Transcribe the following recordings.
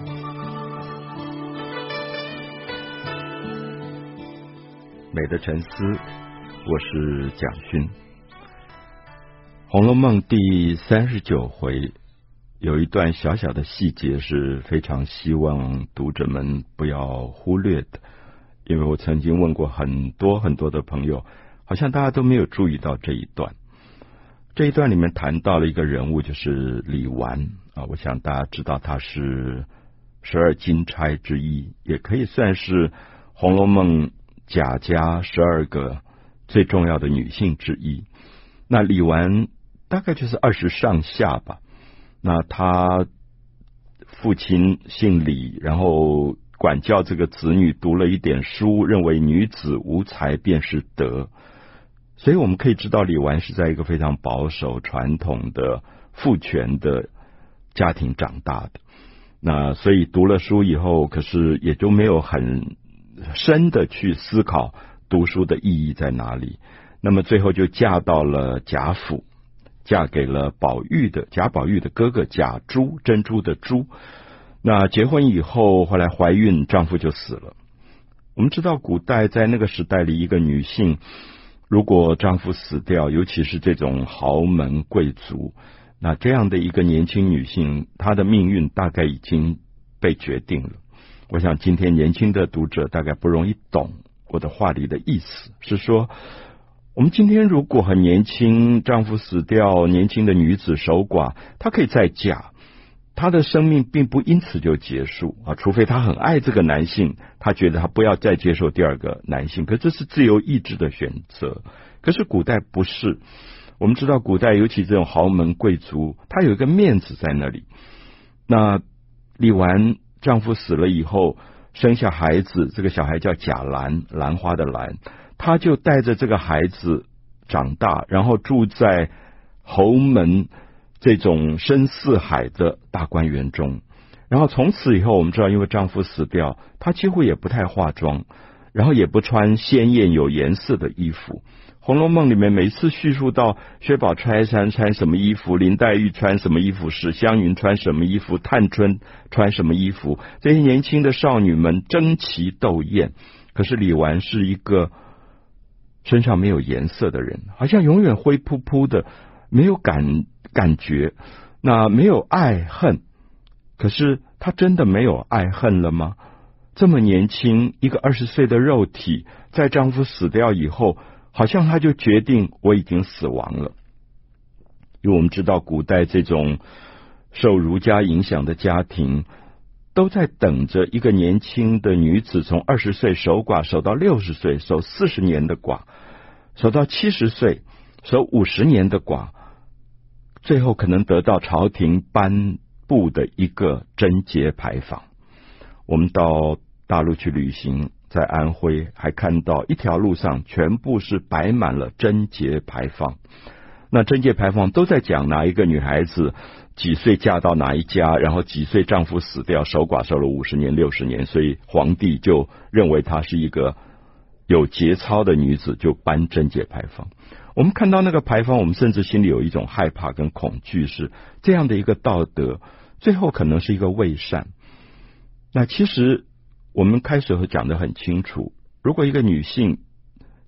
美的沉思，我是蒋勋。《红楼梦》第三十九回有一段小小的细节是非常希望读者们不要忽略的，因为我曾经问过很多很多的朋友，好像大家都没有注意到这一段。这一段里面谈到了一个人物，就是李纨啊，我想大家知道他是十二金钗之一，也可以算是《红楼梦》。贾家十二个最重要的女性之一，那李纨大概就是二十上下吧。那她父亲姓李，然后管教这个子女读了一点书，认为女子无才便是德，所以我们可以知道李纨是在一个非常保守、传统的父权的家庭长大的。那所以读了书以后，可是也就没有很。深的去思考读书的意义在哪里，那么最后就嫁到了贾府，嫁给了宝玉的贾宝玉的哥哥贾珠，珍珠的珠。那结婚以后，后来怀孕，丈夫就死了。我们知道，古代在那个时代里，一个女性如果丈夫死掉，尤其是这种豪门贵族，那这样的一个年轻女性，她的命运大概已经被决定了。我想今天年轻的读者大概不容易懂我的话里的意思，是说，我们今天如果很年轻，丈夫死掉，年轻的女子守寡，她可以再嫁，她的生命并不因此就结束啊，除非她很爱这个男性，她觉得她不要再接受第二个男性，可这是自由意志的选择。可是古代不是，我们知道古代尤其这种豪门贵族，他有一个面子在那里。那李纨。丈夫死了以后，生下孩子，这个小孩叫贾兰，兰花的兰，她就带着这个孩子长大，然后住在侯门这种深似海的大观园中。然后从此以后，我们知道，因为丈夫死掉，她几乎也不太化妆，然后也不穿鲜艳有颜色的衣服。《红楼梦》里面每次叙述到薛宝钗穿穿什么衣服，林黛玉穿什么衣服，史湘云穿什么衣服，探春穿什么衣服，这些年轻的少女们争奇斗艳。可是李纨是一个身上没有颜色的人，好像永远灰扑扑的，没有感感觉，那没有爱恨。可是她真的没有爱恨了吗？这么年轻，一个二十岁的肉体，在丈夫死掉以后。好像他就决定我已经死亡了，因为我们知道古代这种受儒家影响的家庭，都在等着一个年轻的女子从二十岁守寡守到六十岁，守四十年的寡，守到七十岁，守五十年的寡，最后可能得到朝廷颁布的一个贞节牌坊。我们到大陆去旅行。在安徽还看到一条路上全部是摆满了贞节牌坊，那贞节牌坊都在讲哪一个女孩子几岁嫁到哪一家，然后几岁丈夫死掉，守寡守了五十年、六十年，所以皇帝就认为她是一个有节操的女子，就颁贞节牌坊。我们看到那个牌坊，我们甚至心里有一种害怕跟恐惧，是这样的一个道德，最后可能是一个伪善。那其实。我们开始会讲得很清楚，如果一个女性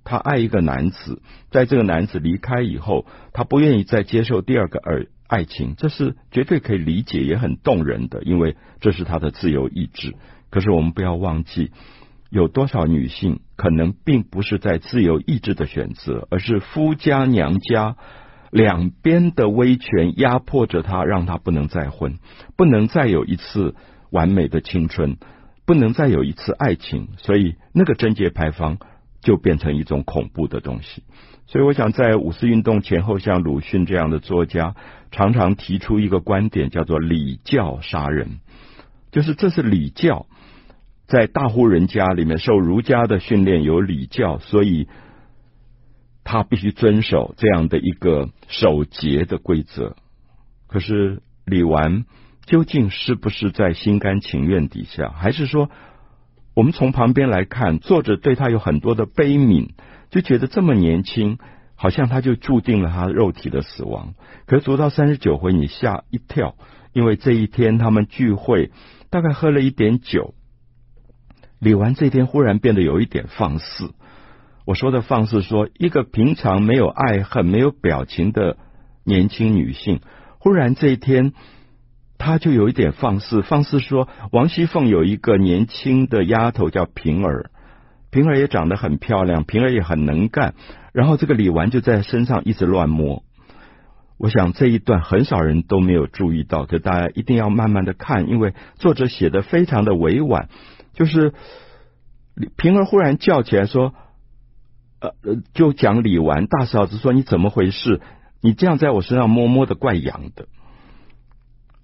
她爱一个男子，在这个男子离开以后，她不愿意再接受第二个爱爱情，这是绝对可以理解，也很动人的，因为这是她的自由意志。可是我们不要忘记，有多少女性可能并不是在自由意志的选择，而是夫家娘家两边的威权压迫着她，让她不能再婚，不能再有一次完美的青春。不能再有一次爱情，所以那个贞节牌坊就变成一种恐怖的东西。所以我想，在五四运动前后，像鲁迅这样的作家，常常提出一个观点，叫做“礼教杀人”，就是这是礼教，在大户人家里面受儒家的训练，有礼教，所以他必须遵守这样的一个守节的规则。可是李纨。究竟是不是在心甘情愿底下，还是说我们从旁边来看，作者对他有很多的悲悯，就觉得这么年轻，好像他就注定了他肉体的死亡。可是读到三十九回，你吓一跳，因为这一天他们聚会，大概喝了一点酒。李纨这天忽然变得有一点放肆。我说的放肆，说一个平常没有爱恨、没有表情的年轻女性，忽然这一天，他就有一点放肆。放肆说，王熙凤有一个年轻的丫头叫平儿，平儿也长得很漂亮，平儿也很能干。然后这个李纨就在身上一直乱摸。我想这一段很少人都没有注意到，就大家一定要慢慢的看，因为作者写的非常的委婉。就是平儿忽然叫起来说：“呃呃，就讲李纨大嫂子说你怎么回事？你这样在我身上摸摸的怪痒的。”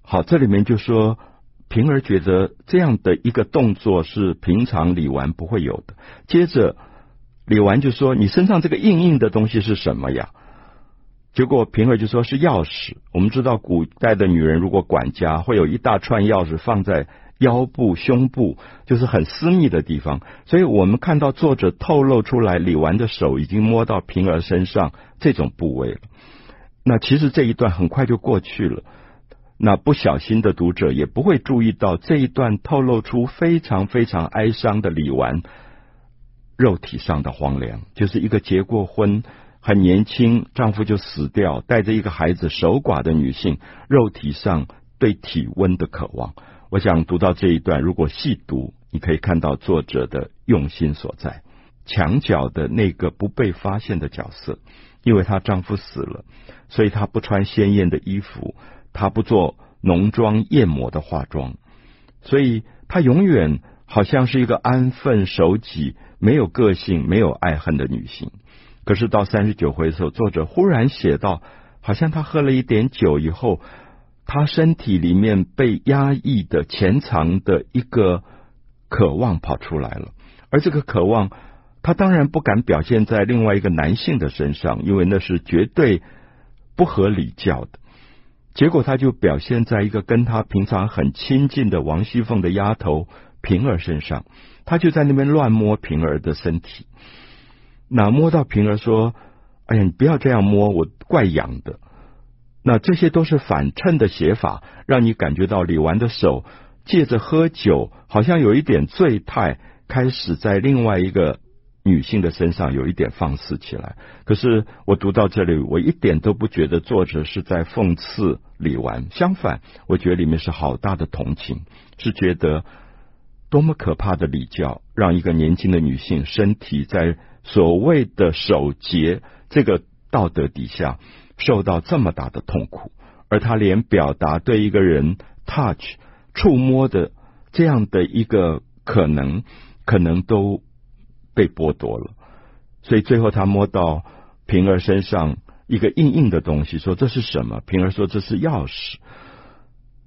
好，这里面就说平儿觉得这样的一个动作是平常李纨不会有的。接着李纨就说：“你身上这个硬硬的东西是什么呀？”结果平儿就说是钥匙。我们知道古代的女人如果管家，会有一大串钥匙放在腰部、胸部，就是很私密的地方。所以我们看到作者透露出来，李纨的手已经摸到平儿身上这种部位了。那其实这一段很快就过去了。那不小心的读者也不会注意到这一段透露出非常非常哀伤的李纨肉体上的荒凉，就是一个结过婚。很年轻，丈夫就死掉，带着一个孩子守寡的女性，肉体上对体温的渴望。我想读到这一段，如果细读，你可以看到作者的用心所在。墙角的那个不被发现的角色，因为她丈夫死了，所以她不穿鲜艳的衣服，她不做浓妆艳抹的化妆，所以她永远好像是一个安分守己、没有个性、没有爱恨的女性。可是到三十九回的时候，作者忽然写到，好像他喝了一点酒以后，他身体里面被压抑的、潜藏的一个渴望跑出来了。而这个渴望，他当然不敢表现在另外一个男性的身上，因为那是绝对不合礼教的。结果他就表现在一个跟他平常很亲近的王熙凤的丫头平儿身上，他就在那边乱摸平儿的身体。那摸到平儿说：“哎呀，你不要这样摸，我怪痒的。”那这些都是反衬的写法，让你感觉到李纨的手借着喝酒，好像有一点醉态，开始在另外一个女性的身上有一点放肆起来。可是我读到这里，我一点都不觉得作者是在讽刺李纨，相反，我觉得里面是好大的同情，是觉得多么可怕的礼教，让一个年轻的女性身体在。所谓的守节，这个道德底下受到这么大的痛苦，而他连表达对一个人 touch 触摸的这样的一个可能，可能都被剥夺了。所以最后他摸到平儿身上一个硬硬的东西，说这是什么？平儿说这是钥匙。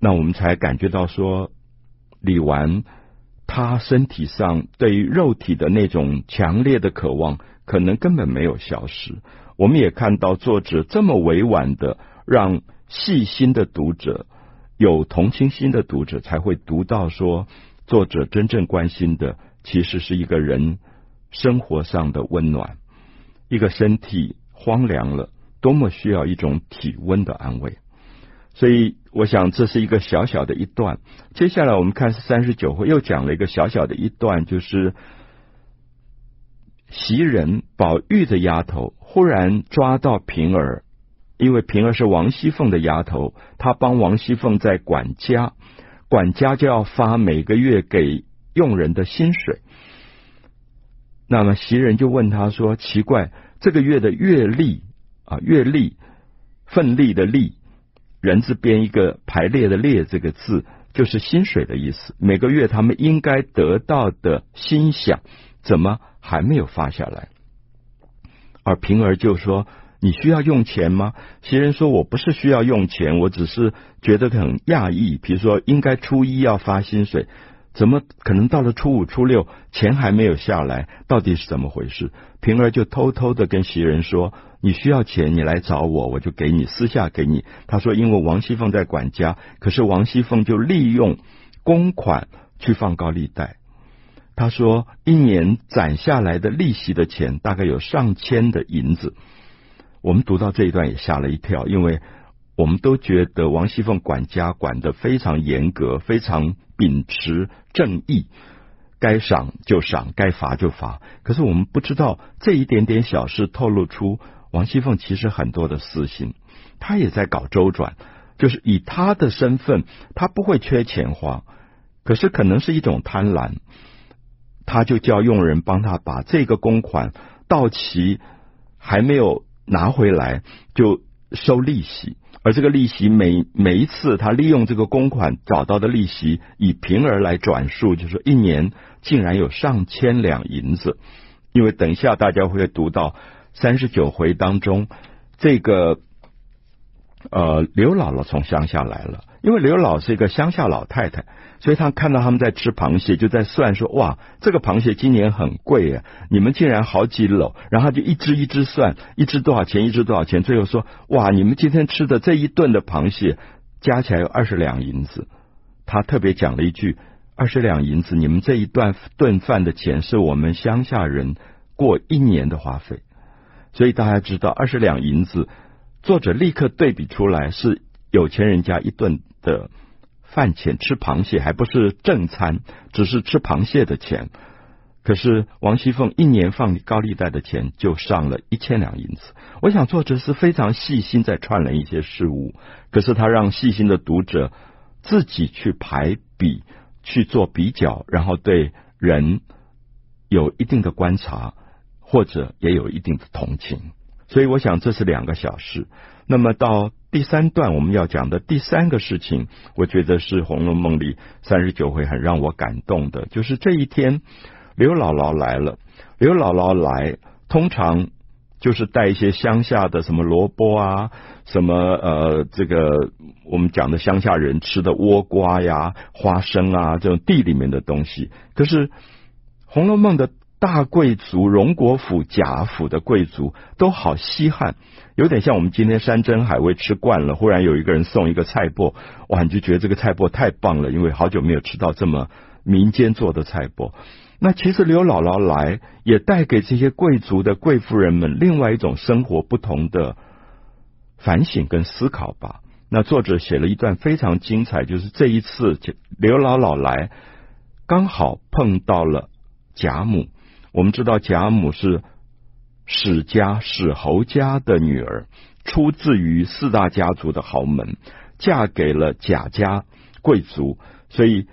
那我们才感觉到说李纨。他身体上对于肉体的那种强烈的渴望，可能根本没有消失。我们也看到作者这么委婉的，让细心的读者、有同情心的读者才会读到说，作者真正关心的其实是一个人生活上的温暖，一个身体荒凉了，多么需要一种体温的安慰。所以，我想这是一个小小的一段。接下来我们看三十九回，又讲了一个小小的一段，就是袭人宝玉的丫头忽然抓到平儿，因为平儿是王熙凤的丫头，她帮王熙凤在管家，管家就要发每个月给佣人的薪水。那么袭人就问他说：“奇怪，这个月的月例啊，月例，奋力的力。”人字边一个排列的列这个字，就是薪水的意思。每个月他们应该得到的薪饷，怎么还没有发下来？而平儿就说：“你需要用钱吗？”袭人说：“我不是需要用钱，我只是觉得很讶异。比如说，应该初一要发薪水，怎么可能到了初五、初六钱还没有下来？到底是怎么回事？”平儿就偷偷的跟袭人说。你需要钱，你来找我，我就给你，私下给你。他说，因为王熙凤在管家，可是王熙凤就利用公款去放高利贷。他说，一年攒下来的利息的钱大概有上千的银子。我们读到这一段也吓了一跳，因为我们都觉得王熙凤管家管得非常严格，非常秉持正义，该赏就赏，该罚就罚。可是我们不知道这一点点小事透露出王熙凤其实很多的私心，她也在搞周转，就是以她的身份，她不会缺钱花，可是可能是一种贪婪，她就叫佣人帮她把这个公款到期还没有拿回来就收利息。而这个利息每每一次，他利用这个公款找到的利息，以平儿来转述，就是一年竟然有上千两银子。因为等一下大家会读到三十九回当中，这个呃刘姥姥从乡下来了。因为刘老是一个乡下老太太，所以她看到他们在吃螃蟹，就在算说：哇，这个螃蟹今年很贵啊！你们竟然好几篓，然后就一只一只算，一只多少钱，一只多少钱。最后说：哇，你们今天吃的这一顿的螃蟹加起来有二十两银子。他特别讲了一句：二十两银子，你们这一顿顿饭的钱是我们乡下人过一年的花费。所以大家知道，二十两银子，作者立刻对比出来是有钱人家一顿。的饭钱吃螃蟹还不是正餐，只是吃螃蟹的钱。可是王熙凤一年放高利贷的钱就上了一千两银子。我想作者是非常细心在串联一些事物，可是他让细心的读者自己去排比、去做比较，然后对人有一定的观察，或者也有一定的同情。所以我想这是两个小事。那么到第三段我们要讲的第三个事情，我觉得是《红楼梦》里三十九回很让我感动的，就是这一天刘姥姥来了。刘姥姥来，通常就是带一些乡下的什么萝卜啊，什么呃这个我们讲的乡下人吃的倭瓜呀、花生啊这种地里面的东西。可是《红楼梦》的。大贵族荣国府、贾府的贵族都好稀罕，有点像我们今天山珍海味吃惯了，忽然有一个人送一个菜脯，哇，你就觉得这个菜脯太棒了，因为好久没有吃到这么民间做的菜脯。那其实刘姥姥来也带给这些贵族的贵妇人们另外一种生活不同的反省跟思考吧。那作者写了一段非常精彩，就是这一次刘姥姥来刚好碰到了贾母。我们知道贾母是史家史侯家的女儿，出自于四大家族的豪门，嫁给了贾家贵族，所以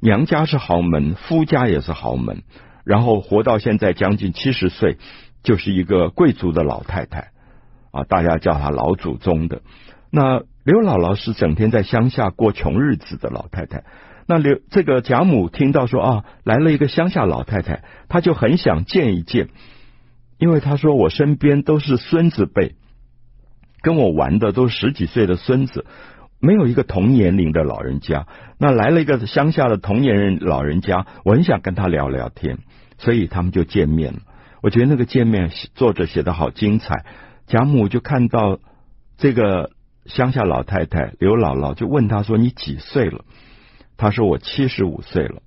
娘家是豪门，夫家也是豪门，然后活到现在将近七十岁，就是一个贵族的老太太啊，大家叫她老祖宗的。那刘姥姥是整天在乡下过穷日子的老太太。那刘这个贾母听到说啊，来了一个乡下老太太，她就很想见一见，因为她说我身边都是孙子辈，跟我玩的都是十几岁的孙子，没有一个同年龄的老人家。那来了一个乡下的同年人老人家，我很想跟他聊聊天，所以他们就见面了。我觉得那个见面作者写得好精彩。贾母就看到这个乡下老太太刘姥姥，就问她说：“你几岁了？”他说我七十五岁了，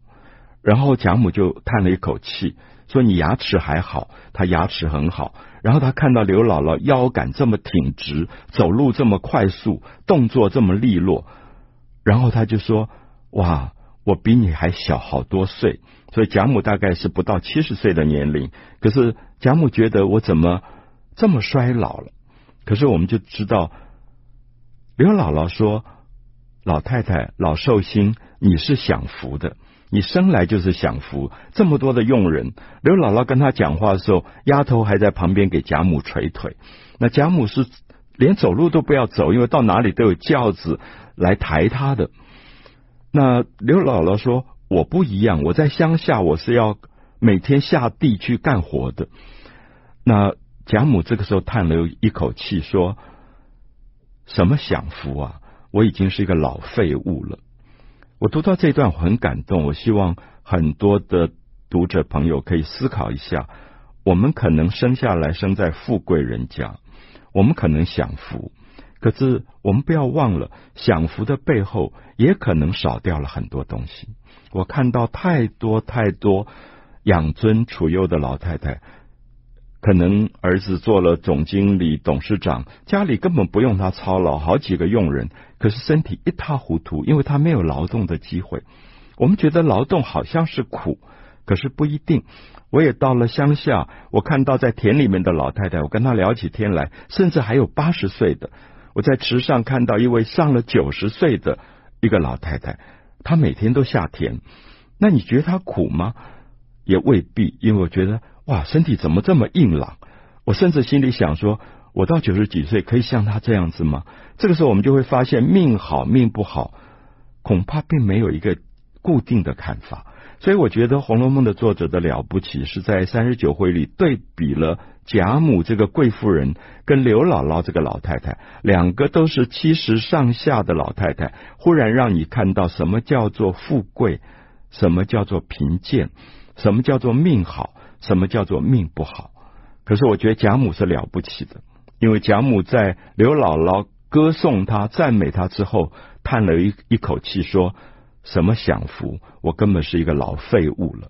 然后贾母就叹了一口气，说你牙齿还好，他牙齿很好。然后他看到刘姥姥腰杆这么挺直，走路这么快速，动作这么利落，然后他就说：哇，我比你还小好多岁。所以贾母大概是不到七十岁的年龄，可是贾母觉得我怎么这么衰老了？可是我们就知道，刘姥姥说。老太太，老寿星，你是享福的，你生来就是享福。这么多的佣人，刘姥姥跟他讲话的时候，丫头还在旁边给贾母捶腿。那贾母是连走路都不要走，因为到哪里都有轿子来抬她的。那刘姥姥说：“我不一样，我在乡下，我是要每天下地去干活的。”那贾母这个时候叹了一口气，说：“什么享福啊？”我已经是一个老废物了。我读到这段很感动，我希望很多的读者朋友可以思考一下：我们可能生下来生在富贵人家，我们可能享福，可是我们不要忘了，享福的背后也可能少掉了很多东西。我看到太多太多养尊处优的老太太，可能儿子做了总经理、董事长，家里根本不用他操劳，好几个佣人，可是身体一塌糊涂，因为他没有劳动的机会。我们觉得劳动好像是苦，可是不一定。我也到了乡下，我看到在田里面的老太太，我跟她聊起天来，甚至还有八十岁的。我在池上看到一位上了九十岁的一个老太太，她每天都下田。那你觉得她苦吗？也未必，因为我觉得。哇，身体怎么这么硬朗？我甚至心里想说，我到九十几岁可以像他这样子吗？这个时候，我们就会发现，命好命不好，恐怕并没有一个固定的看法。所以，我觉得《红楼梦》的作者的了不起，是在三十九回里对比了贾母这个贵妇人跟刘姥姥这个老太太，两个都是七十上下的老太太，忽然让你看到什么叫做富贵，什么叫做贫贱，什么叫做命好。什么叫做命不好？可是我觉得贾母是了不起的，因为贾母在刘姥姥歌颂她、赞美她之后，叹了一一口气，说什么享福？我根本是一个老废物了。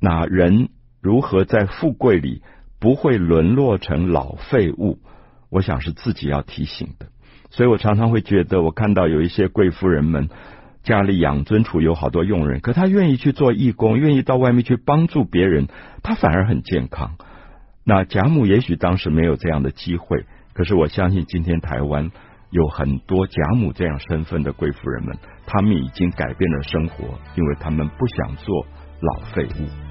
那人如何在富贵里不会沦落成老废物？我想是自己要提醒的。所以我常常会觉得，我看到有一些贵妇人们。家里养尊处优好多佣人，可他愿意去做义工，愿意到外面去帮助别人，他反而很健康。那贾母也许当时没有这样的机会，可是我相信今天台湾有很多贾母这样身份的贵妇人们，他们已经改变了生活，因为他们不想做老废物。